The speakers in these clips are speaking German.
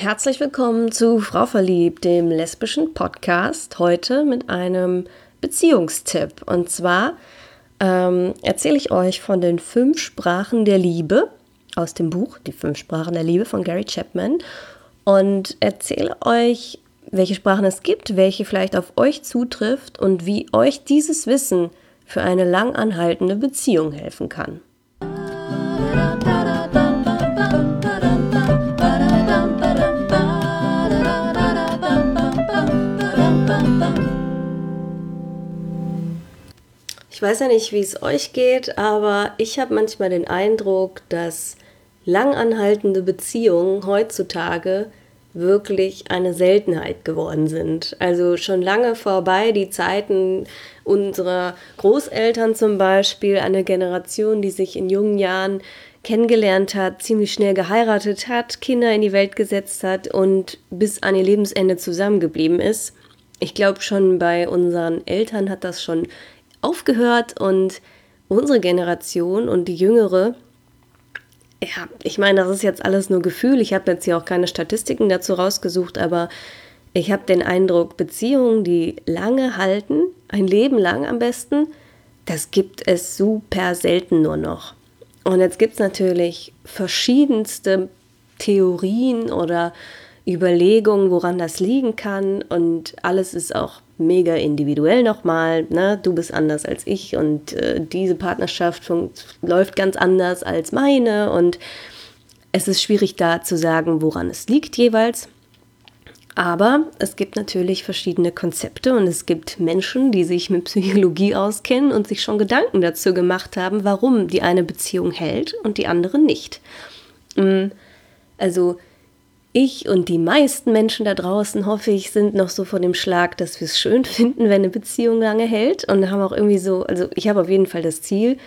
Herzlich willkommen zu Frau Verliebt, dem lesbischen Podcast. Heute mit einem Beziehungstipp. Und zwar ähm, erzähle ich euch von den fünf Sprachen der Liebe aus dem Buch Die fünf Sprachen der Liebe von Gary Chapman und erzähle euch, welche Sprachen es gibt, welche vielleicht auf euch zutrifft und wie euch dieses Wissen für eine lang anhaltende Beziehung helfen kann. Ich weiß ja nicht, wie es euch geht, aber ich habe manchmal den Eindruck, dass langanhaltende Beziehungen heutzutage wirklich eine Seltenheit geworden sind. Also schon lange vorbei die Zeiten unserer Großeltern zum Beispiel, eine Generation, die sich in jungen Jahren kennengelernt hat, ziemlich schnell geheiratet hat, Kinder in die Welt gesetzt hat und bis an ihr Lebensende zusammengeblieben ist. Ich glaube, schon bei unseren Eltern hat das schon aufgehört und unsere Generation und die jüngere, ja, ich meine, das ist jetzt alles nur Gefühl. Ich habe jetzt hier auch keine Statistiken dazu rausgesucht, aber ich habe den Eindruck, Beziehungen, die lange halten, ein Leben lang am besten, das gibt es super selten nur noch. Und jetzt gibt es natürlich verschiedenste Theorien oder Überlegungen, woran das liegen kann. Und alles ist auch mega individuell nochmal. Ne? Du bist anders als ich und äh, diese Partnerschaft läuft ganz anders als meine. Und es ist schwierig da zu sagen, woran es liegt jeweils. Aber es gibt natürlich verschiedene Konzepte und es gibt Menschen, die sich mit Psychologie auskennen und sich schon Gedanken dazu gemacht haben, warum die eine Beziehung hält und die andere nicht. Mm, also ich und die meisten Menschen da draußen, hoffe ich, sind noch so vor dem Schlag, dass wir es schön finden, wenn eine Beziehung lange hält. Und haben auch irgendwie so, also ich habe auf jeden Fall das Ziel,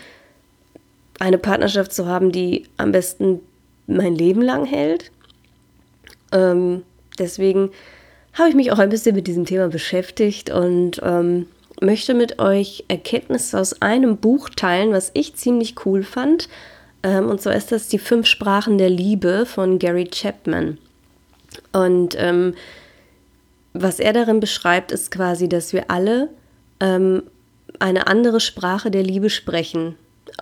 eine Partnerschaft zu haben, die am besten mein Leben lang hält. Ähm, deswegen habe ich mich auch ein bisschen mit diesem Thema beschäftigt und ähm, möchte mit euch Erkenntnisse aus einem Buch teilen, was ich ziemlich cool fand. Ähm, und zwar ist das Die fünf Sprachen der Liebe von Gary Chapman. Und ähm, was er darin beschreibt, ist quasi, dass wir alle ähm, eine andere Sprache der Liebe sprechen,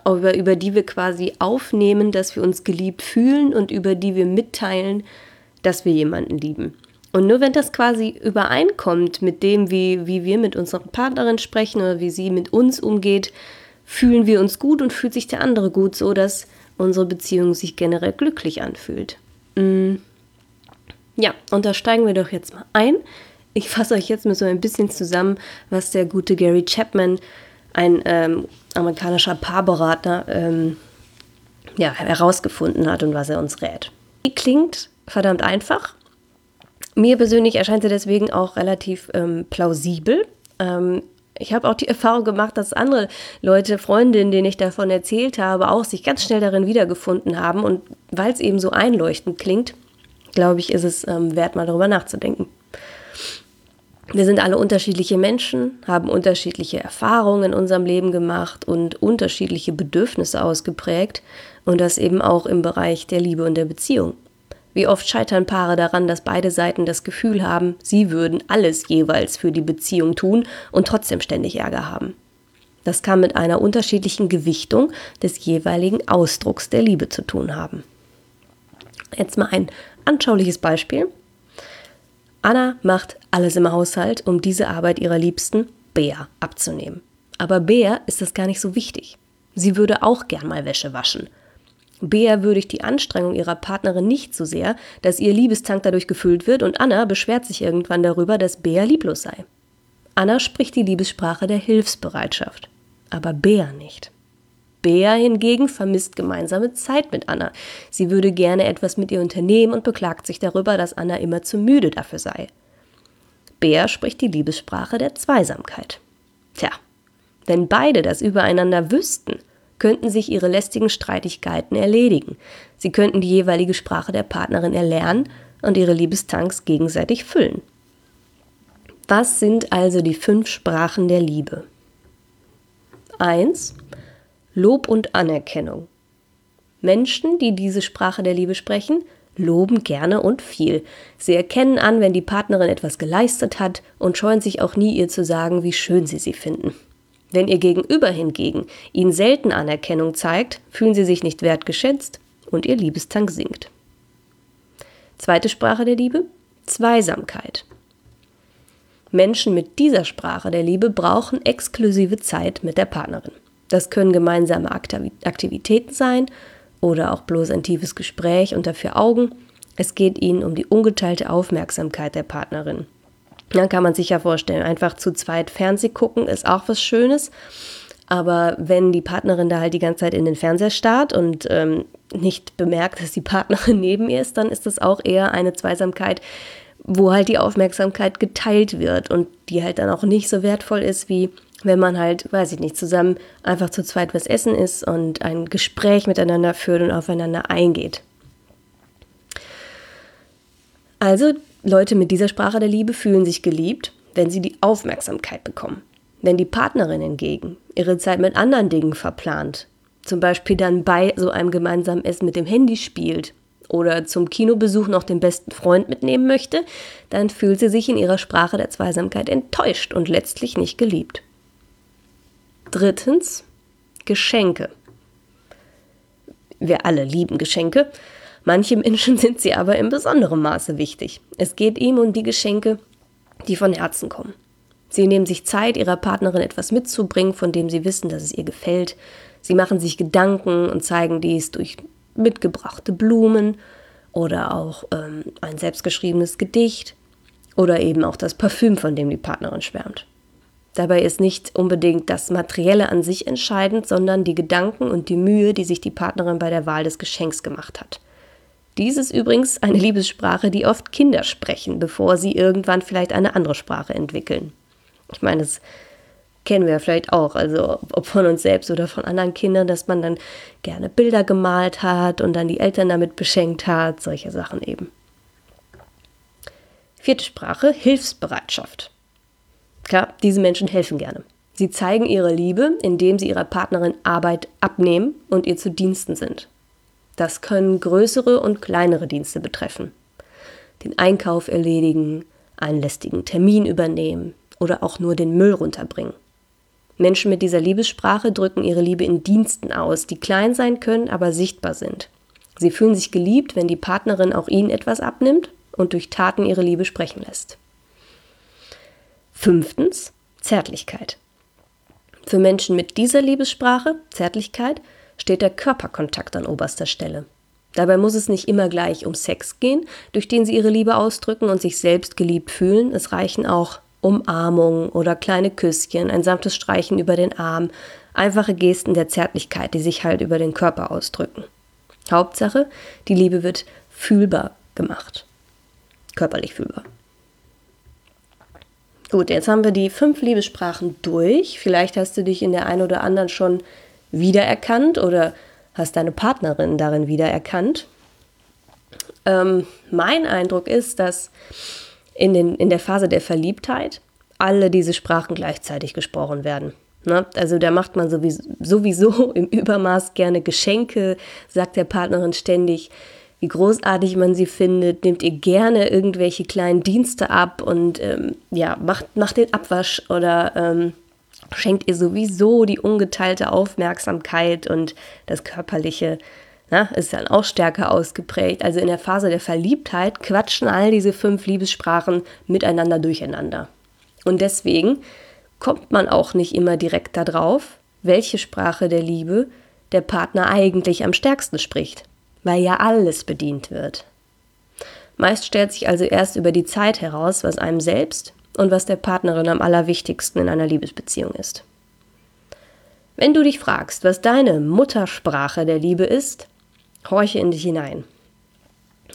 über, über die wir quasi aufnehmen, dass wir uns geliebt fühlen und über die wir mitteilen, dass wir jemanden lieben. Und nur wenn das quasi übereinkommt mit dem, wie, wie wir mit unserer Partnerin sprechen oder wie sie mit uns umgeht, fühlen wir uns gut und fühlt sich der andere gut, so dass unsere Beziehung sich generell glücklich anfühlt. Mm. Ja, und da steigen wir doch jetzt mal ein. Ich fasse euch jetzt mal so ein bisschen zusammen, was der gute Gary Chapman, ein ähm, amerikanischer Paarberater, ähm, ja, herausgefunden hat und was er uns rät. Die klingt verdammt einfach. Mir persönlich erscheint sie deswegen auch relativ ähm, plausibel. Ähm, ich habe auch die Erfahrung gemacht, dass andere Leute, Freundinnen, denen ich davon erzählt habe, auch sich ganz schnell darin wiedergefunden haben. Und weil es eben so einleuchtend klingt, glaube ich, ist es ähm, wert, mal darüber nachzudenken. Wir sind alle unterschiedliche Menschen, haben unterschiedliche Erfahrungen in unserem Leben gemacht und unterschiedliche Bedürfnisse ausgeprägt und das eben auch im Bereich der Liebe und der Beziehung. Wie oft scheitern Paare daran, dass beide Seiten das Gefühl haben, sie würden alles jeweils für die Beziehung tun und trotzdem ständig Ärger haben. Das kann mit einer unterschiedlichen Gewichtung des jeweiligen Ausdrucks der Liebe zu tun haben. Jetzt mal ein anschauliches Beispiel. Anna macht alles im Haushalt, um diese Arbeit ihrer Liebsten, Bea, abzunehmen. Aber Bea ist das gar nicht so wichtig. Sie würde auch gern mal Wäsche waschen. Bea würdigt die Anstrengung ihrer Partnerin nicht so sehr, dass ihr Liebestank dadurch gefüllt wird und Anna beschwert sich irgendwann darüber, dass Bea lieblos sei. Anna spricht die Liebessprache der Hilfsbereitschaft, aber Bea nicht. Bea hingegen vermisst gemeinsame Zeit mit Anna. Sie würde gerne etwas mit ihr unternehmen und beklagt sich darüber, dass Anna immer zu müde dafür sei. Bea spricht die Liebessprache der Zweisamkeit. Tja, wenn beide das übereinander wüssten, könnten sich ihre lästigen Streitigkeiten erledigen. Sie könnten die jeweilige Sprache der Partnerin erlernen und ihre Liebestanks gegenseitig füllen. Was sind also die fünf Sprachen der Liebe? 1. Lob und Anerkennung. Menschen, die diese Sprache der Liebe sprechen, loben gerne und viel. Sie erkennen an, wenn die Partnerin etwas geleistet hat und scheuen sich auch nie, ihr zu sagen, wie schön sie sie finden. Wenn ihr Gegenüber hingegen ihnen selten Anerkennung zeigt, fühlen sie sich nicht wertgeschätzt und ihr Liebestank sinkt. Zweite Sprache der Liebe? Zweisamkeit. Menschen mit dieser Sprache der Liebe brauchen exklusive Zeit mit der Partnerin. Das können gemeinsame Aktivitäten sein oder auch bloß ein tiefes Gespräch unter vier Augen. Es geht ihnen um die ungeteilte Aufmerksamkeit der Partnerin. Dann kann man sich ja vorstellen, einfach zu zweit Fernseh gucken ist auch was Schönes. Aber wenn die Partnerin da halt die ganze Zeit in den Fernseher starrt und ähm, nicht bemerkt, dass die Partnerin neben ihr ist, dann ist das auch eher eine Zweisamkeit, wo halt die Aufmerksamkeit geteilt wird und die halt dann auch nicht so wertvoll ist, wie wenn man halt, weiß ich nicht, zusammen einfach zu zweit was essen ist und ein Gespräch miteinander führt und aufeinander eingeht. Also Leute mit dieser Sprache der Liebe fühlen sich geliebt, wenn sie die Aufmerksamkeit bekommen. Wenn die Partnerin hingegen ihre Zeit mit anderen Dingen verplant, zum Beispiel dann bei so einem gemeinsamen Essen mit dem Handy spielt oder zum Kinobesuch noch den besten Freund mitnehmen möchte, dann fühlt sie sich in ihrer Sprache der Zweisamkeit enttäuscht und letztlich nicht geliebt. Drittens, Geschenke. Wir alle lieben Geschenke. Manche Menschen sind sie aber in besonderem Maße wichtig. Es geht ihm um die Geschenke, die von Herzen kommen. Sie nehmen sich Zeit, ihrer Partnerin etwas mitzubringen, von dem sie wissen, dass es ihr gefällt. Sie machen sich Gedanken und zeigen dies durch mitgebrachte Blumen oder auch ähm, ein selbstgeschriebenes Gedicht oder eben auch das Parfüm, von dem die Partnerin schwärmt. Dabei ist nicht unbedingt das Materielle an sich entscheidend, sondern die Gedanken und die Mühe, die sich die Partnerin bei der Wahl des Geschenks gemacht hat. Dies ist übrigens eine Liebessprache, die oft Kinder sprechen, bevor sie irgendwann vielleicht eine andere Sprache entwickeln. Ich meine, das kennen wir ja vielleicht auch, also ob von uns selbst oder von anderen Kindern, dass man dann gerne Bilder gemalt hat und dann die Eltern damit beschenkt hat, solche Sachen eben. Vierte Sprache, Hilfsbereitschaft. Klar, diese Menschen helfen gerne. Sie zeigen ihre Liebe, indem sie ihrer Partnerin Arbeit abnehmen und ihr zu Diensten sind. Das können größere und kleinere Dienste betreffen. Den Einkauf erledigen, einen lästigen Termin übernehmen oder auch nur den Müll runterbringen. Menschen mit dieser Liebessprache drücken ihre Liebe in Diensten aus, die klein sein können, aber sichtbar sind. Sie fühlen sich geliebt, wenn die Partnerin auch ihnen etwas abnimmt und durch Taten ihre Liebe sprechen lässt. Fünftens, Zärtlichkeit. Für Menschen mit dieser Liebessprache, Zärtlichkeit, steht der Körperkontakt an oberster Stelle. Dabei muss es nicht immer gleich um Sex gehen, durch den sie ihre Liebe ausdrücken und sich selbst geliebt fühlen. Es reichen auch Umarmungen oder kleine Küsschen, ein sanftes Streichen über den Arm, einfache Gesten der Zärtlichkeit, die sich halt über den Körper ausdrücken. Hauptsache, die Liebe wird fühlbar gemacht. Körperlich fühlbar. Gut, jetzt haben wir die fünf Liebessprachen durch. Vielleicht hast du dich in der einen oder anderen schon wiedererkannt oder hast deine Partnerin darin wiedererkannt. Ähm, mein Eindruck ist, dass in, den, in der Phase der Verliebtheit alle diese Sprachen gleichzeitig gesprochen werden. Ne? Also da macht man sowieso, sowieso im Übermaß gerne Geschenke, sagt der Partnerin ständig, wie großartig man sie findet, nimmt ihr gerne irgendwelche kleinen Dienste ab und ähm, ja, macht, macht den Abwasch oder ähm, schenkt ihr sowieso die ungeteilte Aufmerksamkeit und das Körperliche na, ist dann auch stärker ausgeprägt. Also in der Phase der Verliebtheit quatschen all diese fünf Liebessprachen miteinander durcheinander. Und deswegen kommt man auch nicht immer direkt darauf, welche Sprache der Liebe der Partner eigentlich am stärksten spricht, weil ja alles bedient wird. Meist stellt sich also erst über die Zeit heraus, was einem selbst und was der Partnerin am allerwichtigsten in einer Liebesbeziehung ist. Wenn du dich fragst, was deine Muttersprache der Liebe ist, Horche in dich hinein.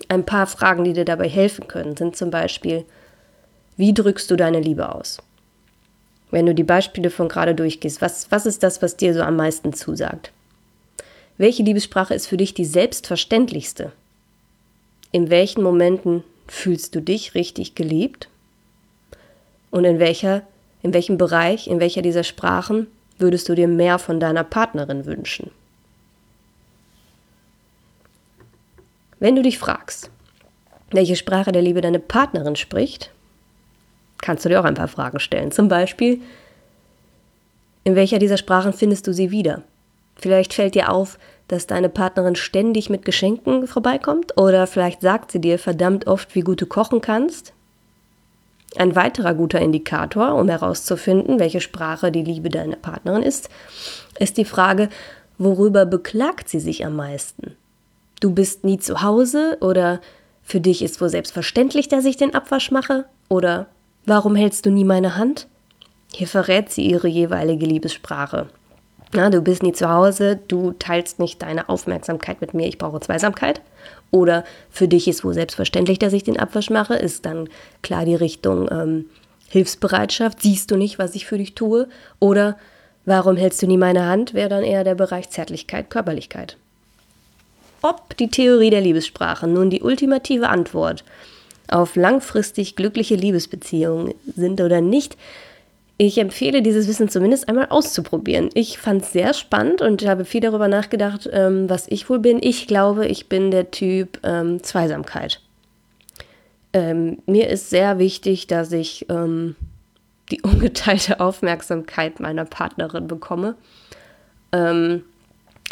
Ein paar Fragen, die dir dabei helfen können, sind zum Beispiel, wie drückst du deine Liebe aus? Wenn du die Beispiele von gerade durchgehst, was, was ist das, was dir so am meisten zusagt? Welche Liebessprache ist für dich die selbstverständlichste? In welchen Momenten fühlst du dich richtig geliebt? Und in welcher, in welchem Bereich, in welcher dieser Sprachen würdest du dir mehr von deiner Partnerin wünschen? Wenn du dich fragst, welche Sprache der Liebe deine Partnerin spricht, kannst du dir auch ein paar Fragen stellen. Zum Beispiel, in welcher dieser Sprachen findest du sie wieder? Vielleicht fällt dir auf, dass deine Partnerin ständig mit Geschenken vorbeikommt oder vielleicht sagt sie dir verdammt oft, wie gut du kochen kannst. Ein weiterer guter Indikator, um herauszufinden, welche Sprache die Liebe deiner Partnerin ist, ist die Frage, worüber beklagt sie sich am meisten? Du bist nie zu Hause oder für dich ist wohl selbstverständlich, dass ich den Abwasch mache oder warum hältst du nie meine Hand? Hier verrät sie ihre jeweilige Liebessprache. Na, du bist nie zu Hause, du teilst nicht deine Aufmerksamkeit mit mir, ich brauche Zweisamkeit. Oder für dich ist wohl selbstverständlich, dass ich den Abwasch mache, ist dann klar die Richtung ähm, Hilfsbereitschaft, siehst du nicht, was ich für dich tue. Oder warum hältst du nie meine Hand, wäre dann eher der Bereich Zärtlichkeit, Körperlichkeit. Ob die Theorie der Liebessprache nun die ultimative Antwort auf langfristig glückliche Liebesbeziehungen sind oder nicht, ich empfehle dieses Wissen zumindest einmal auszuprobieren. Ich fand es sehr spannend und habe viel darüber nachgedacht, ähm, was ich wohl bin. Ich glaube, ich bin der Typ ähm, Zweisamkeit. Ähm, mir ist sehr wichtig, dass ich ähm, die ungeteilte Aufmerksamkeit meiner Partnerin bekomme. Ähm,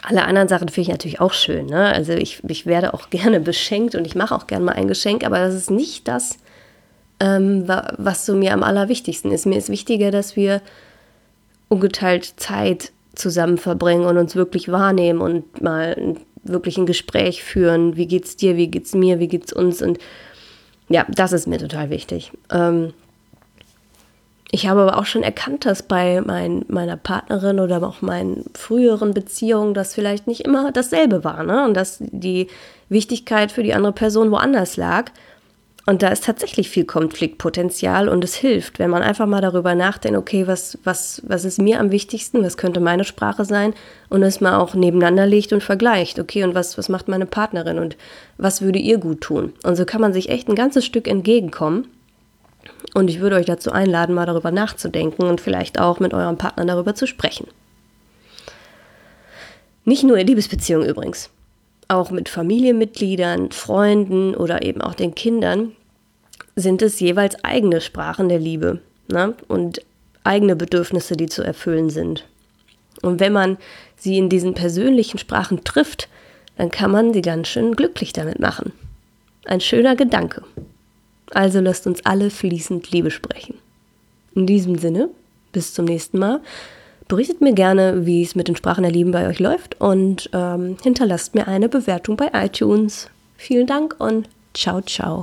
alle anderen Sachen finde ich natürlich auch schön. Ne? Also ich, ich werde auch gerne beschenkt und ich mache auch gerne mal ein Geschenk, aber das ist nicht das, ähm, was so mir am allerwichtigsten ist. Mir ist wichtiger, dass wir ungeteilt Zeit zusammen verbringen und uns wirklich wahrnehmen und mal wirklich ein Gespräch führen. Wie geht's dir? Wie geht's mir? Wie geht's uns? Und ja, das ist mir total wichtig. Ähm, ich habe aber auch schon erkannt, dass bei mein, meiner Partnerin oder auch meinen früheren Beziehungen das vielleicht nicht immer dasselbe war. Ne? Und dass die Wichtigkeit für die andere Person woanders lag. Und da ist tatsächlich viel Konfliktpotenzial und es hilft, wenn man einfach mal darüber nachdenkt, okay, was, was, was ist mir am wichtigsten, was könnte meine Sprache sein und es mal auch nebeneinander legt und vergleicht, okay, und was, was macht meine Partnerin und was würde ihr gut tun. Und so kann man sich echt ein ganzes Stück entgegenkommen. Und ich würde euch dazu einladen, mal darüber nachzudenken und vielleicht auch mit eurem Partner darüber zu sprechen. Nicht nur in Liebesbeziehungen übrigens auch mit Familienmitgliedern, Freunden oder eben auch den Kindern, sind es jeweils eigene Sprachen der Liebe ne? und eigene Bedürfnisse, die zu erfüllen sind. Und wenn man sie in diesen persönlichen Sprachen trifft, dann kann man sie ganz schön glücklich damit machen. Ein schöner Gedanke. Also lasst uns alle fließend Liebe sprechen. In diesem Sinne, bis zum nächsten Mal. Berichtet mir gerne, wie es mit den Sprachen der Lieben bei euch läuft und ähm, hinterlasst mir eine Bewertung bei iTunes. Vielen Dank und ciao, ciao.